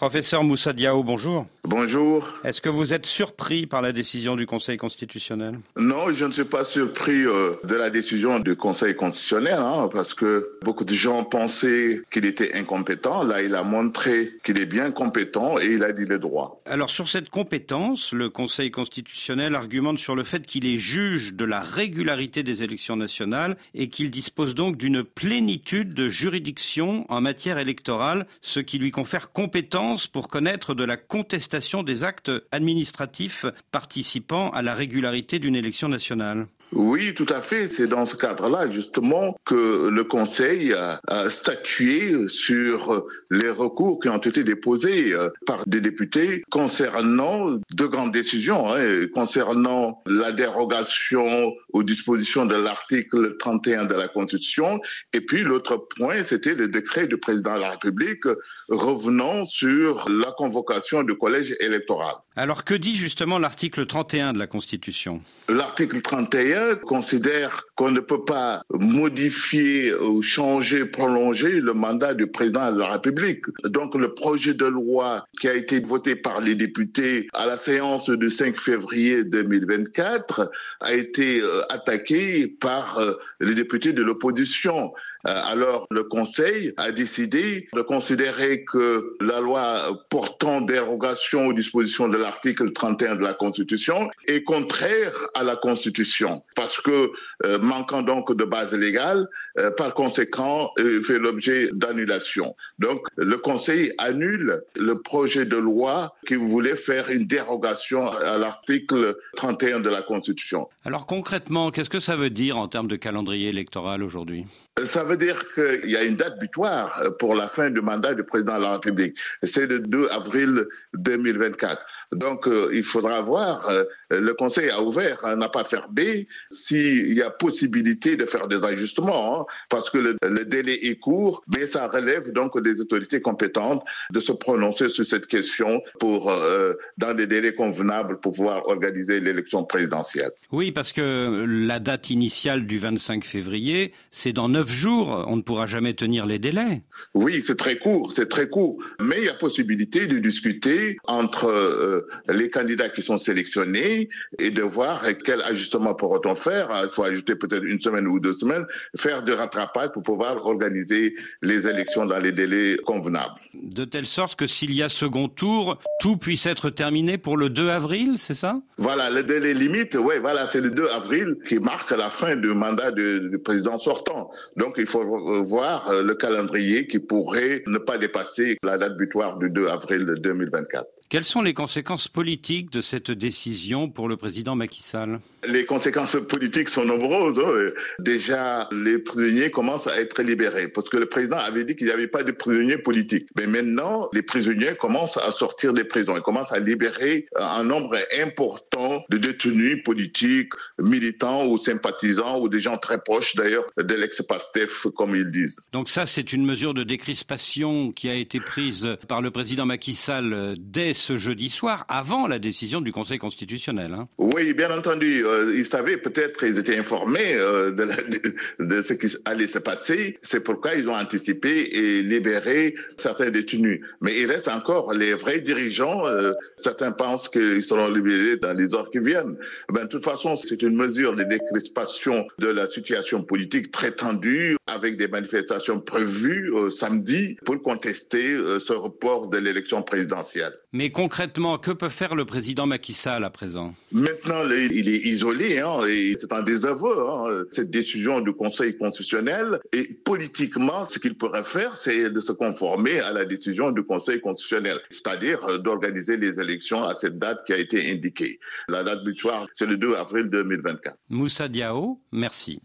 Professeur Moussa Diao, bonjour. Bonjour. Est-ce que vous êtes surpris par la décision du Conseil constitutionnel? Non, je ne suis pas surpris euh, de la décision du Conseil constitutionnel, hein, parce que beaucoup de gens pensaient qu'il était incompétent. Là, il a montré qu'il est bien compétent et il a dit le droit. Alors sur cette compétence, le Conseil constitutionnel argumente sur le fait qu'il est juge de la régularité des élections nationales et qu'il dispose donc d'une plénitude de juridiction en matière électorale, ce qui lui confère compétence pour connaître de la contestation des actes administratifs participant à la régularité d'une élection nationale. Oui, tout à fait. C'est dans ce cadre-là, justement, que le Conseil a, statué sur les recours qui ont été déposés euh, par des députés concernant de grandes décisions, hein, concernant la dérogation aux dispositions de l'article 31 de la Constitution. Et puis l'autre point, c'était le décret du président de la République revenant sur la convocation du collège électoral. Alors que dit justement l'article 31 de la Constitution? L'article 31 considère qu'on ne peut pas modifier ou changer, prolonger le mandat du président de la République. Donc le projet de loi qui a été voté par les députés à la séance du 5 février 2024 a été euh, attaqué par euh, les députés de l'opposition. Euh, alors le Conseil a décidé de considérer que la loi portant dérogation aux dispositions de l'article 31 de la Constitution est contraire à la Constitution parce que manquant donc de base légale, euh, par conséquent fait l'objet d'annulation. Donc le Conseil annule le projet de loi qui voulait faire une dérogation à l'article 31 de la Constitution. Alors concrètement, qu'est-ce que ça veut dire en termes de calendrier électoral aujourd'hui? Ça veut dire qu'il y a une date butoir pour la fin du mandat du président de la République. C'est le 2 avril 2024. Donc, euh, il faudra voir. Euh, le Conseil a ouvert, n'a pas fermé, s'il y a possibilité de faire des ajustements, hein, parce que le, délai est court, mais ça relève donc des autorités compétentes de se prononcer sur cette question pour, euh, dans des délais convenables pour pouvoir organiser l'élection présidentielle. Oui, parce que la date initiale du 25 février, c'est dans neuf jours. On ne pourra jamais tenir les délais. Oui, c'est très court, c'est très court. Mais il y a possibilité de discuter entre les candidats qui sont sélectionnés et de voir quel ajustement pourra-t-on faire. Il faut ajouter peut-être une semaine ou deux semaines, faire du rattrapage pour pouvoir organiser les élections dans les délais convenables. De telle sorte que s'il y a second tour, tout puisse être terminé pour le 2 avril, c'est ça? Voilà, le délai limite, oui, voilà, c'est le 2 avril qui marque la fin du mandat du, président sortant. Donc il faut voir euh, le calendrier qui pourrait ne pas dépasser la date butoir du 2 avril 2024. Quelles sont les conséquences? Politiques de cette décision pour le président Macky Sall? Les conséquences politiques sont nombreuses. Hein. Déjà, les prisonniers commencent à être libérés parce que le président avait dit qu'il n'y avait pas de prisonniers politiques. Mais maintenant, les prisonniers commencent à sortir des prisons. Ils commencent à libérer un nombre important de détenus politiques, militants ou sympathisants ou des gens très proches d'ailleurs de l'ex-PASTEF, comme ils disent. Donc ça, c'est une mesure de décrispation qui a été prise par le président Macky Sall dès ce jeudi soir, avant la décision du Conseil constitutionnel. Hein. Oui, bien entendu. Euh, ils savaient peut-être, ils étaient informés euh, de, de, ce qui allait se passer. C'est pourquoi ils ont anticipé et libéré certains détenus. Mais il reste encore les vrais dirigeants. Euh, certains pensent qu'ils seront libérés dans les heures qui viennent. Ben, de toute façon, c'est une mesure de décrispation de la situation politique très tendue, avec des manifestations prévues samedi pour contester ce report de l'élection présidentielle. Mais concrètement, que peut faire le président Macky Sall à présent? Maintenant, il est isolé, hein, et c'est un désaveu, hein, cette décision du Conseil constitutionnel. Et politiquement, ce qu'il pourrait faire, c'est de se conformer à la décision du Conseil constitutionnel, c'est-à-dire euh, d'organiser les élections à cette date qui a été indiquée. La date butoir, c'est le 2 avril 2024. Moussa Diao, merci.